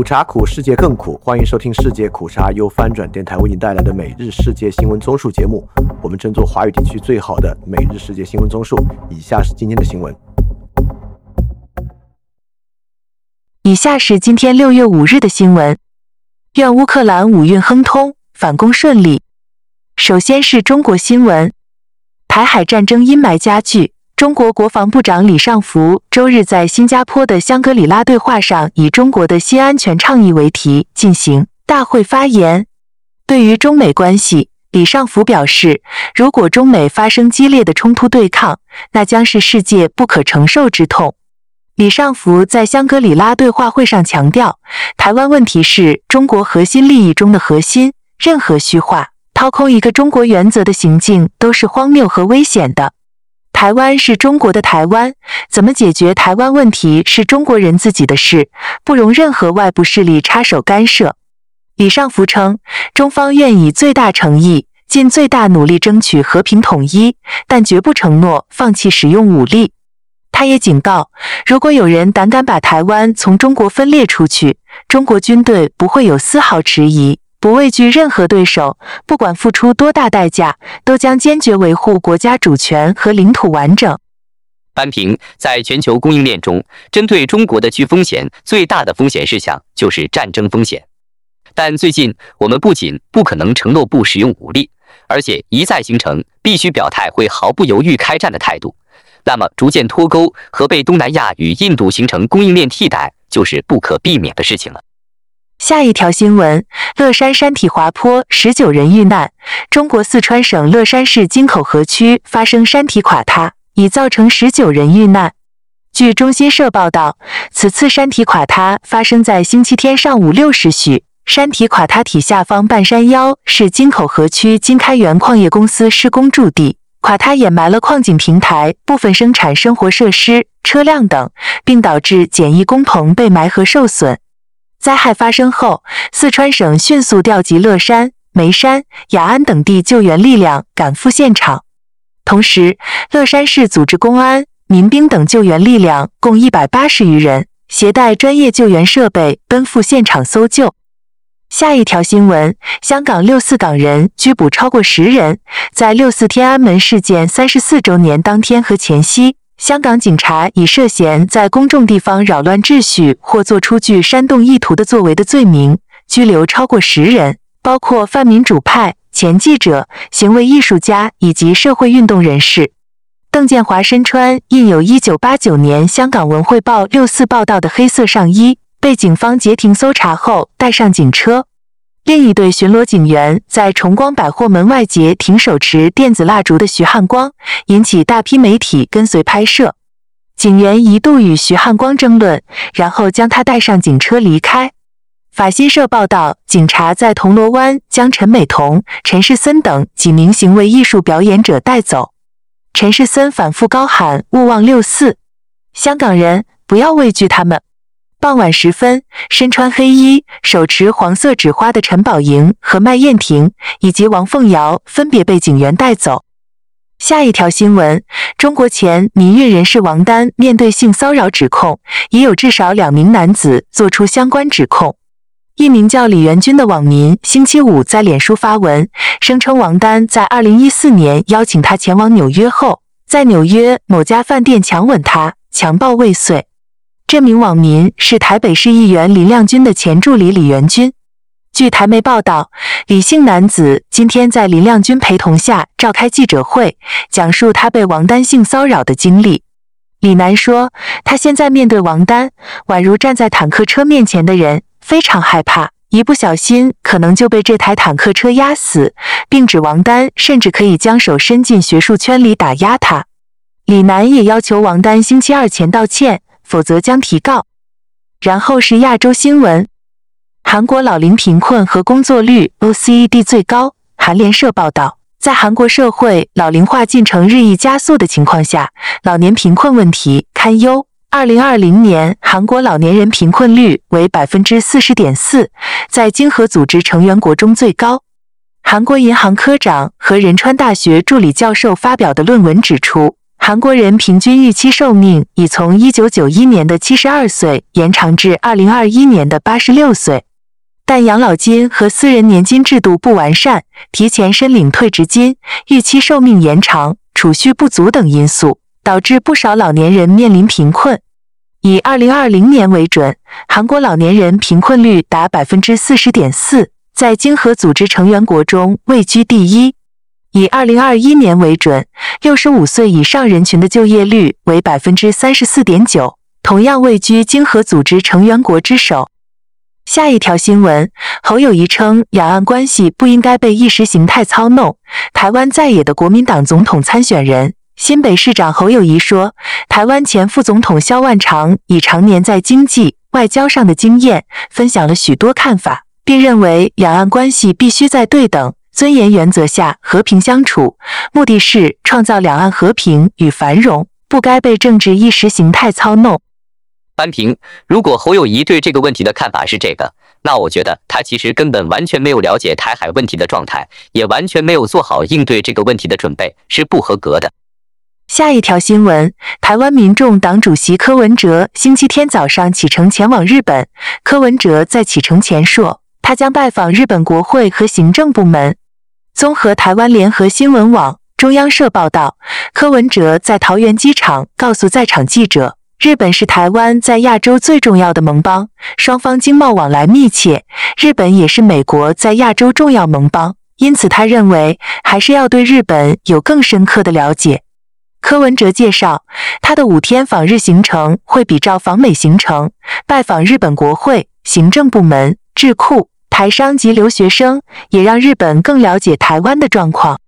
苦茶苦，世界更苦。欢迎收听世界苦茶由翻转电台为您带来的每日世界新闻综述节目。我们争做华语地区最好的每日世界新闻综述。以下是今天的新闻。以下是今天六月五日的新闻。愿乌克兰五运亨通，反攻顺利。首先是中国新闻，台海战争阴霾加剧。中国国防部长李尚福周日在新加坡的香格里拉对话上，以“中国的新安全倡议”为题进行大会发言。对于中美关系，李尚福表示，如果中美发生激烈的冲突对抗，那将是世界不可承受之痛。李尚福在香格里拉对话会上强调，台湾问题是中国核心利益中的核心，任何虚化、掏空一个中国原则的行径都是荒谬和危险的。台湾是中国的台湾，怎么解决台湾问题是中国人自己的事，不容任何外部势力插手干涉。李尚福称，中方愿以最大诚意、尽最大努力争取和平统一，但绝不承诺放弃使用武力。他也警告，如果有人胆敢把台湾从中国分裂出去，中国军队不会有丝毫迟疑。不畏惧任何对手，不管付出多大代价，都将坚决维护国家主权和领土完整。班平在全球供应链中，针对中国的巨风险最大的风险事项就是战争风险。但最近，我们不仅不可能承诺不使用武力，而且一再形成必须表态会毫不犹豫开战的态度。那么，逐渐脱钩和被东南亚与印度形成供应链替代，就是不可避免的事情了。下一条新闻：乐山山体滑坡，十九人遇难。中国四川省乐山市金口河区发生山体垮塌，已造成十九人遇难。据中新社报道，此次山体垮塌发生在星期天上午六时许。山体垮塌体下方半山腰是金口河区金开源矿业公司施工驻地，垮塌掩埋了矿井平台、部分生产生活设施、车辆等，并导致简易工棚被埋和受损。灾害发生后，四川省迅速调集乐山、眉山、雅安等地救援力量赶赴现场，同时，乐山市组织公安、民兵等救援力量共一百八十余人，携带专业救援设备奔赴现场搜救。下一条新闻：香港六四港人拘捕超过十人，在六四天安门事件三十四周年当天和前夕。香港警察以涉嫌在公众地方扰乱秩序或做出具煽动意图的作为的罪名，拘留超过十人，包括泛民主派、前记者、行为艺术家以及社会运动人士。邓建华身穿印有一九八九年香港文汇报六四报道的黑色上衣，被警方截停搜查后带上警车。另一队巡逻警员在崇光百货门外截停手持电子蜡烛的徐汉光，引起大批媒体跟随拍摄。警员一度与徐汉光争论，然后将他带上警车离开。法新社报道，警察在铜锣湾将陈美彤、陈世森等几名行为艺术表演者带走。陈世森反复高喊“勿忘六四，香港人不要畏惧他们”。傍晚时分，身穿黑衣、手持黄色纸花的陈宝莹和麦燕婷以及王凤瑶分别被警员带走。下一条新闻：中国前民运人士王丹面对性骚扰指控，已有至少两名男子做出相关指控。一名叫李元军的网民星期五在脸书发文，声称王丹在2014年邀请他前往纽约后，在纽约某家饭店强吻他，强暴未遂。这名网民是台北市议员林亮君的前助理李元军。据台媒报道，李姓男子今天在林亮君陪同下召开记者会，讲述他被王丹性骚扰的经历。李男说，他现在面对王丹，宛如站在坦克车面前的人，非常害怕，一不小心可能就被这台坦克车压死，并指王丹甚至可以将手伸进学术圈里打压他。李男也要求王丹星期二前道歉。否则将提告。然后是亚洲新闻：韩国老龄贫困和工作率 OECD 最高。韩联社报道，在韩国社会老龄化进程日益加速的情况下，老年贫困问题堪忧。二零二零年，韩国老年人贫困率为百分之四十点四，在经合组织成员国中最高。韩国银行科长和仁川大学助理教授发表的论文指出。韩国人平均预期寿命已从1991年的72岁延长至2021年的86岁，但养老金和私人年金制度不完善、提前申领退职金、预期寿命延长、储蓄不足等因素，导致不少老年人面临贫困。以2020年为准，韩国老年人贫困率达40.4%，在经合组织成员国中位居第一。以2021年为准，65岁以上人群的就业率为34.9%，同样位居经合组织成员国之首。下一条新闻，侯友谊称，两岸关系不应该被意识形态操弄。台湾在野的国民党总统参选人。新北市长侯友谊说，台湾前副总统萧万长以常年在经济、外交上的经验，分享了许多看法，并认为两岸关系必须在对等、尊严原则下和平相处，目的是创造两岸和平与繁荣，不该被政治意识形态操弄。翻评：如果侯友谊对这个问题的看法是这个，那我觉得他其实根本完全没有了解台海问题的状态，也完全没有做好应对这个问题的准备，是不合格的。下一条新闻：台湾民众党主席柯文哲星期天早上启程前往日本。柯文哲在启程前说，他将拜访日本国会和行政部门。综合台湾联合新闻网、中央社报道，柯文哲在桃园机场告诉在场记者，日本是台湾在亚洲最重要的盟邦，双方经贸往来密切。日本也是美国在亚洲重要盟邦，因此他认为还是要对日本有更深刻的了解。柯文哲介绍，他的五天访日行程会比照访美行程，拜访日本国会、行政部门、智库、台商及留学生，也让日本更了解台湾的状况。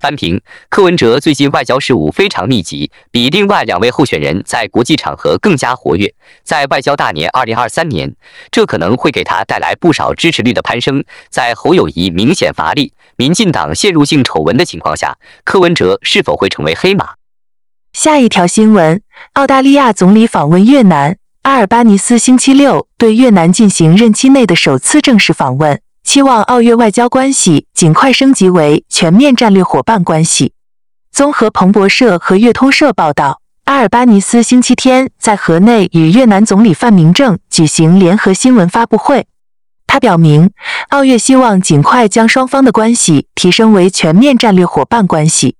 翻评：柯文哲最近外交事务非常密集，比另外两位候选人在国际场合更加活跃。在外交大年二零二三年，这可能会给他带来不少支持率的攀升。在侯友谊明显乏力、民进党陷入性丑闻的情况下，柯文哲是否会成为黑马？下一条新闻：澳大利亚总理访问越南，阿尔巴尼斯星期六对越南进行任期内的首次正式访问。期望澳越外交关系尽快升级为全面战略伙伴关系。综合彭博社和粤通社报道，阿尔巴尼斯星期天在河内与越南总理范明政举行联合新闻发布会。他表明，澳越希望尽快将双方的关系提升为全面战略伙伴关系。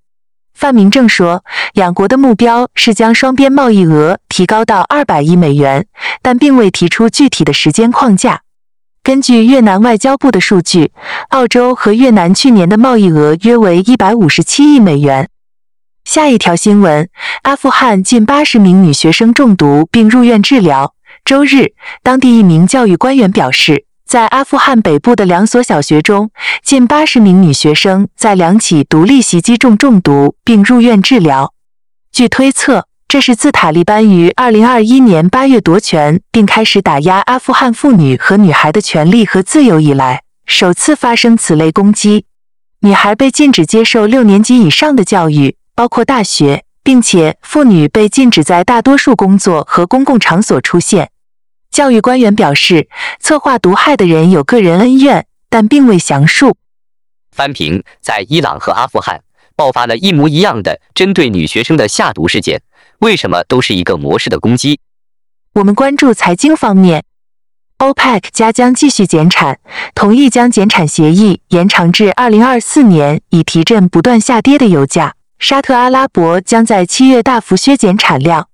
范明政说，两国的目标是将双边贸易额提高到二百亿美元，但并未提出具体的时间框架。根据越南外交部的数据，澳洲和越南去年的贸易额约为一百五十七亿美元。下一条新闻：阿富汗近八十名女学生中毒并入院治疗。周日，当地一名教育官员表示，在阿富汗北部的两所小学中，近八十名女学生在两起独立袭击中中毒并入院治疗。据推测，这是自塔利班于二零二一年八月夺权，并开始打压阿富汗妇女和女孩的权利和自由以来，首次发生此类攻击。女孩被禁止接受六年级以上的教育，包括大学，并且妇女被禁止在大多数工作和公共场所出现。教育官员表示，策划毒害的人有个人恩怨，但并未详述。翻评：在伊朗和阿富汗爆发了一模一样的针对女学生的下毒事件。为什么都是一个模式的攻击？我们关注财经方面，OPEC 加将继续减产，同意将减产协议延长至二零二四年，以提振不断下跌的油价。沙特阿拉伯将在七月大幅削减产量。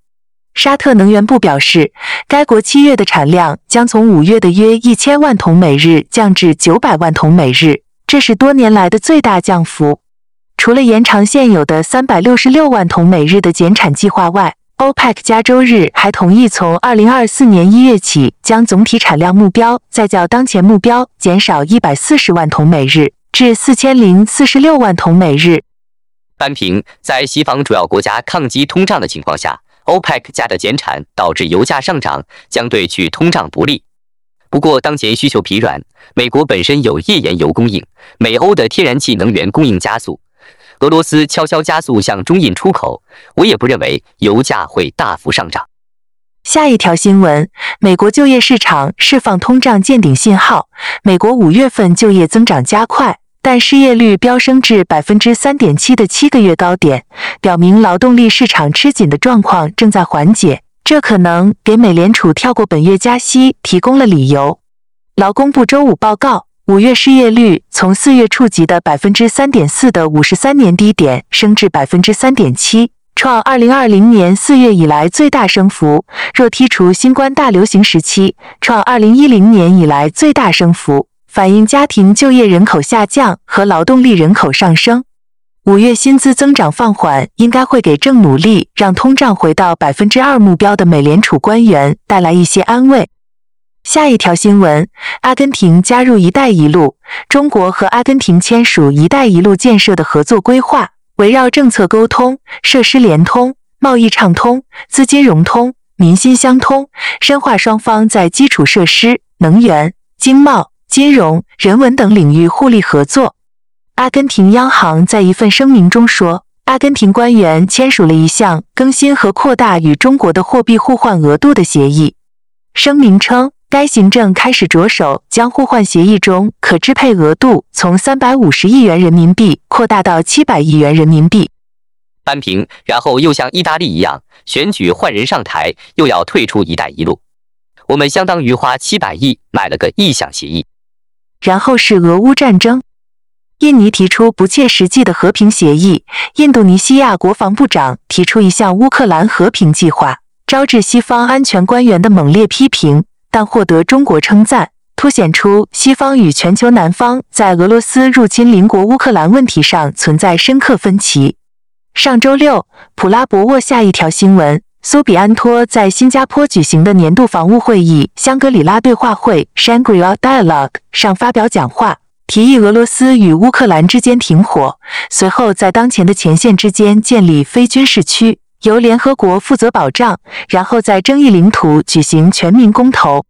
沙特能源部表示，该国七月的产量将从五月的约一千万桶每日降至九百万桶每日，这是多年来的最大降幅。除了延长现有的三百六十六万桶每日的减产计划外，OPEC 加周日还同意从二零二四年一月起，将总体产量目标再较当前目标减少一百四十万桶每日，至四千零四十六万桶每日。单评：在西方主要国家抗击通胀的情况下，OPEC 加的减产导致油价上涨，将对去通胀不利。不过，当前需求疲软，美国本身有页岩油供应，美欧的天然气能源供应加速。俄罗斯悄悄加速向中印出口，我也不认为油价会大幅上涨。下一条新闻：美国就业市场释放通胀见顶信号，美国五月份就业增长加快，但失业率飙升至百分之三点七的七个月高点，表明劳动力市场吃紧的状况正在缓解。这可能给美联储跳过本月加息提供了理由。劳工部周五报告，五月失业率从四月触及的百分之三点四的五十三年低点升至百分之三点七，创二零二零年四月以来最大升幅。若剔除新冠大流行时期，创二零一零年以来最大升幅。反映家庭就业人口下降和劳动力人口上升。五月薪资增长放缓，应该会给正努力让通胀回到百分之二目标的美联储官员带来一些安慰。下一条新闻：阿根廷加入“一带一路”，中国和阿根廷签署“一带一路”建设的合作规划，围绕政策沟通、设施联通、贸易畅通、资金融通、民心相通，深化双方在基础设施、能源、经贸。金融、人文等领域互利合作。阿根廷央行在一份声明中说，阿根廷官员签署了一项更新和扩大与中国的货币互换额度的协议。声明称，该行政开始着手将互换协议中可支配额度从三百五十亿元人民币扩大到七百亿元人民币。扳平，然后又像意大利一样选举换人上台，又要退出“一带一路”。我们相当于花七百亿买了个意向协议。然后是俄乌战争，印尼提出不切实际的和平协议。印度尼西亚国防部长提出一项乌克兰和平计划，招致西方安全官员的猛烈批评，但获得中国称赞，凸显出西方与全球南方在俄罗斯入侵邻国乌克兰问题上存在深刻分歧。上周六，普拉博沃下一条新闻。苏比安托在新加坡举行的年度防务会议——香格里拉对话会 （Shangri-La Dialogue） 上发表讲话，提议俄罗斯与乌克兰之间停火，随后在当前的前线之间建立非军事区，由联合国负责保障，然后在争议领土举行全民公投。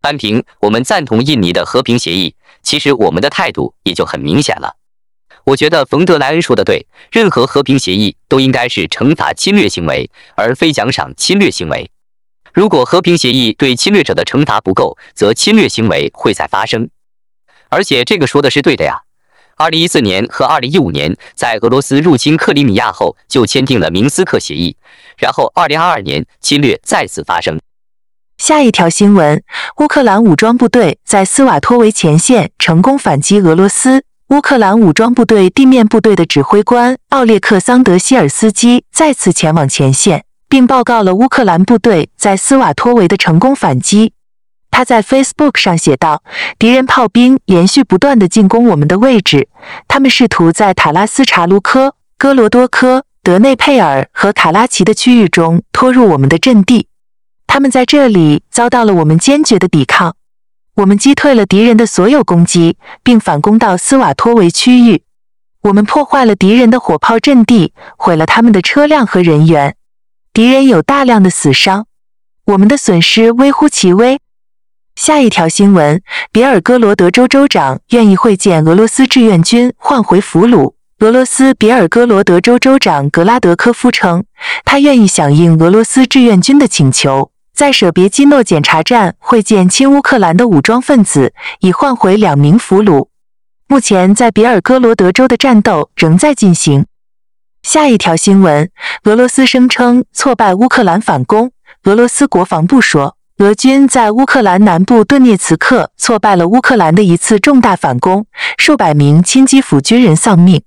扳平，我们赞同印尼的和平协议，其实我们的态度也就很明显了。我觉得冯德莱恩说的对，任何和平协议都应该是惩罚侵略行为，而非奖赏侵略行为。如果和平协议对侵略者的惩罚不够，则侵略行为会再发生。而且这个说的是对的呀。二零一四年和二零一五年，在俄罗斯入侵克里米亚后，就签订了明斯克协议，然后二零二二年侵略再次发生。下一条新闻：乌克兰武装部队在斯瓦托维前线成功反击俄罗斯。乌克兰武装部队地面部队的指挥官奥列克桑德希尔斯基再次前往前线，并报告了乌克兰部队在斯瓦托维的成功反击。他在 Facebook 上写道：“敌人炮兵连续不断地进攻我们的位置，他们试图在塔拉斯查卢科、戈罗多科、德内佩尔和卡拉奇的区域中拖入我们的阵地。他们在这里遭到了我们坚决的抵抗。”我们击退了敌人的所有攻击，并反攻到斯瓦托维区域。我们破坏了敌人的火炮阵地，毁了他们的车辆和人员。敌人有大量的死伤，我们的损失微乎其微。下一条新闻：别尔哥罗德州州长愿意会见俄罗斯志愿军，换回俘虏。俄罗斯别尔哥罗德州州长格拉德科夫称，他愿意响应俄罗斯志愿军的请求。在舍别基诺检查站会见亲乌克兰的武装分子，以换回两名俘虏。目前，在比尔哥罗德州的战斗仍在进行。下一条新闻：俄罗斯声称挫败乌克兰反攻。俄罗斯国防部说，俄军在乌克兰南部顿涅茨克挫败了乌克兰的一次重大反攻，数百名亲基辅军人丧命。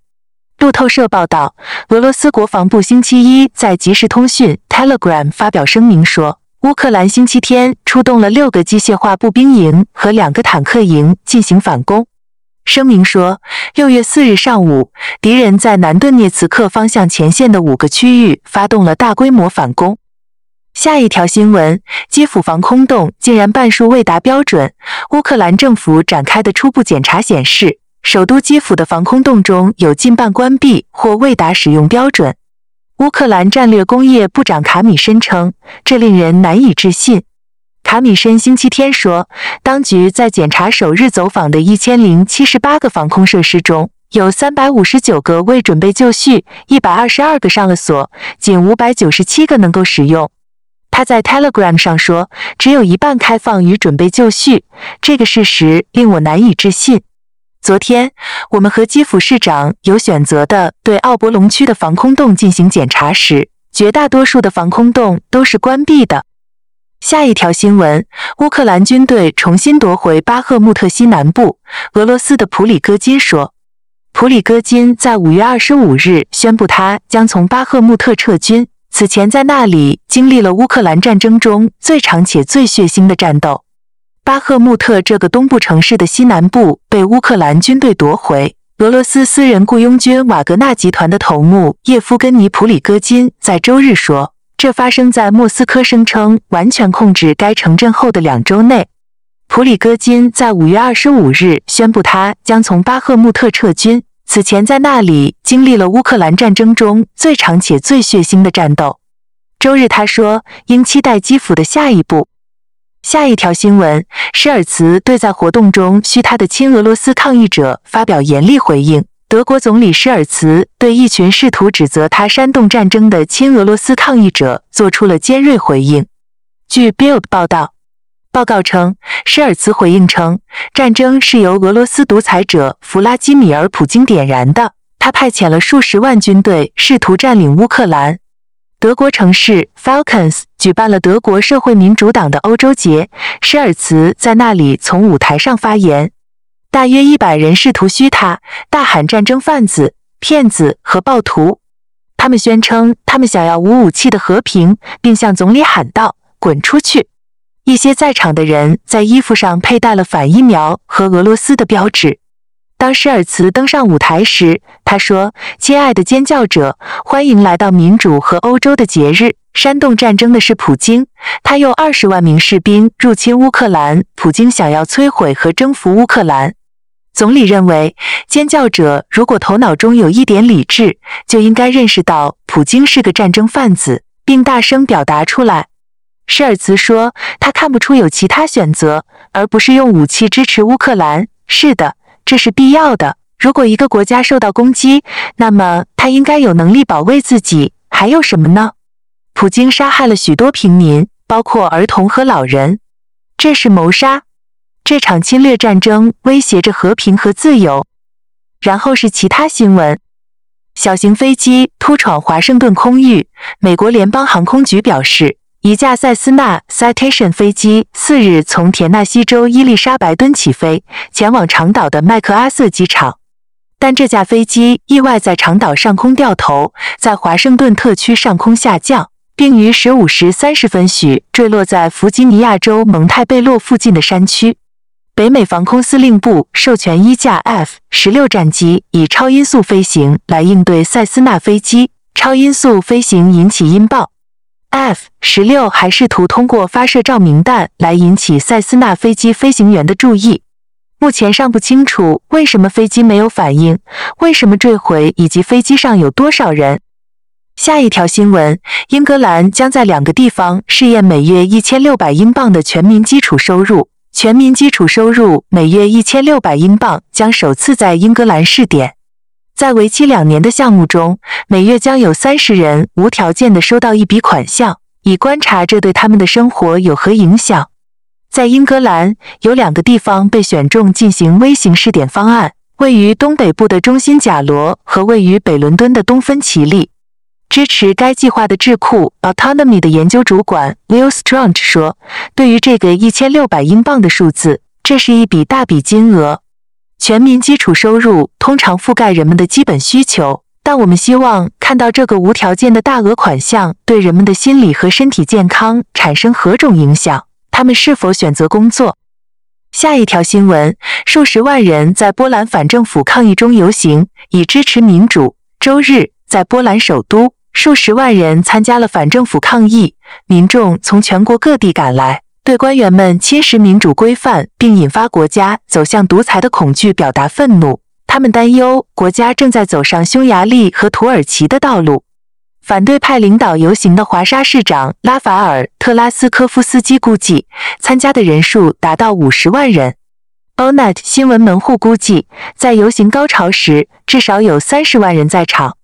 路透社报道，俄罗斯国防部星期一在即时通讯 Telegram 发表声明说。乌克兰星期天出动了六个机械化步兵营和两个坦克营进行反攻。声明说，六月四日上午，敌人在南顿涅茨克方向前线的五个区域发动了大规模反攻。下一条新闻：基辅防空洞竟然半数未达标准。乌克兰政府展开的初步检查显示，首都基辅的防空洞中有近半关闭或未达使用标准。乌克兰战略工业部长卡米申称，这令人难以置信。卡米申星期天说，当局在检查首日走访的一千零七十八个防空设施中，有三百五十九个未准备就绪，一百二十二个上了锁，仅五百九十七个能够使用。他在 Telegram 上说，只有一半开放与准备就绪，这个事实令我难以置信。昨天，我们和基辅市长有选择的对奥博龙区的防空洞进行检查时，绝大多数的防空洞都是关闭的。下一条新闻：乌克兰军队重新夺回巴赫穆特西南部。俄罗斯的普里戈金说，普里戈金在五月二十五日宣布，他将从巴赫穆特撤军。此前，在那里经历了乌克兰战争中最长且最血腥的战斗。巴赫穆特这个东部城市的西南部被乌克兰军队夺回。俄罗斯私人雇佣军瓦格纳集团的头目叶夫根尼·普里戈金在周日说，这发生在莫斯科声称完全控制该城镇后的两周内。普里戈金在五月二十五日宣布，他将从巴赫穆特撤军。此前，在那里经历了乌克兰战争中最长且最血腥的战斗。周日，他说应期待基辅的下一步。下一条新闻，施尔茨对在活动中嘘他的亲俄罗斯抗议者发表严厉回应。德国总理施尔茨对一群试图指责他煽动战争的亲俄罗斯抗议者做出了尖锐回应。据 Build 报道，报告称，施尔茨回应称，战争是由俄罗斯独裁者弗拉基米尔·普京点燃的，他派遣了数十万军队试图占领乌克兰。德国城市 Falcons 举办了德国社会民主党的欧洲节，施尔茨在那里从舞台上发言。大约一百人试图嘘他，大喊“战争贩子、骗子和暴徒”。他们宣称他们想要无武器的和平，并向总理喊道：“滚出去！”一些在场的人在衣服上佩戴了反疫苗和俄罗斯的标志。当施尔茨登上舞台时，他说：“亲爱的尖叫者，欢迎来到民主和欧洲的节日。煽动战争的是普京，他用二十万名士兵入侵乌克兰。普京想要摧毁和征服乌克兰。”总理认为，尖叫者如果头脑中有一点理智，就应该认识到普京是个战争贩子，并大声表达出来。施尔茨说：“他看不出有其他选择，而不是用武器支持乌克兰。”是的。这是必要的。如果一个国家受到攻击，那么他应该有能力保卫自己。还有什么呢？普京杀害了许多平民，包括儿童和老人，这是谋杀。这场侵略战争威胁着和平和自由。然后是其他新闻：小型飞机突闯华盛顿空域。美国联邦航空局表示。一架塞斯纳 Citation 飞机四日从田纳西州伊丽莎白敦起飞，前往长岛的麦克阿瑟机场，但这架飞机意外在长岛上空掉头，在华盛顿特区上空下降，并于十五时三十分许坠落在弗吉尼亚州蒙泰贝洛附近的山区。北美防空司令部授权一架 F 十六战机以超音速飞行来应对塞斯纳飞机，超音速飞行引起音爆。F 十六还试图通过发射照明弹来引起塞斯纳飞机飞行员的注意。目前尚不清楚为什么飞机没有反应，为什么坠毁，以及飞机上有多少人。下一条新闻：英格兰将在两个地方试验每月一千六百英镑的全民基础收入。全民基础收入每月一千六百英镑将首次在英格兰试点。在为期两年的项目中，每月将有三十人无条件的收到一笔款项，以观察这对他们的生活有何影响。在英格兰，有两个地方被选中进行微型试点方案：位于东北部的中心贾罗和位于北伦敦的东芬奇利。支持该计划的智库 Autonomy 的研究主管 Will Strong 说：“对于这个一千六百英镑的数字，这是一笔大笔金额。”全民基础收入通常覆盖人们的基本需求，但我们希望看到这个无条件的大额款项对人们的心理和身体健康产生何种影响。他们是否选择工作？下一条新闻：数十万人在波兰反政府抗议中游行，以支持民主。周日，在波兰首都，数十万人参加了反政府抗议，民众从全国各地赶来。对官员们侵蚀民主规范并引发国家走向独裁的恐惧表达愤怒，他们担忧国家正在走上匈牙利和土耳其的道路。反对派领导游行的华沙市长拉法尔·特拉斯科夫斯基估计，参加的人数达到五十万人。Onet 新闻门户估计，在游行高潮时，至少有三十万人在场。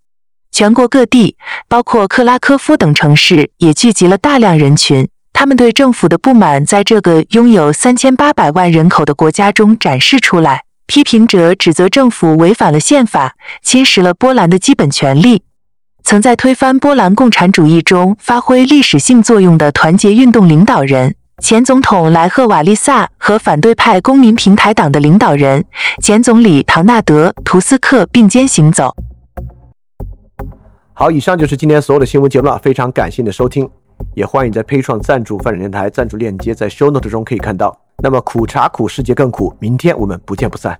全国各地，包括克拉科夫等城市，也聚集了大量人群。他们对政府的不满在这个拥有三千八百万人口的国家中展示出来，批评者指责政府违反了宪法，侵蚀了波兰的基本权利。曾在推翻波兰共产主义中发挥历史性作用的团结运动领导人。前总统莱赫瓦利萨和反对派公民平台党的领导人前总理唐纳德·图斯克并肩行走。好，以上就是今天所有的新闻节目了，非常感谢你的收听，也欢迎在 p a 创赞助范展电台赞助链接在 Show Note 中可以看到。那么苦茶苦，世界更苦，明天我们不见不散。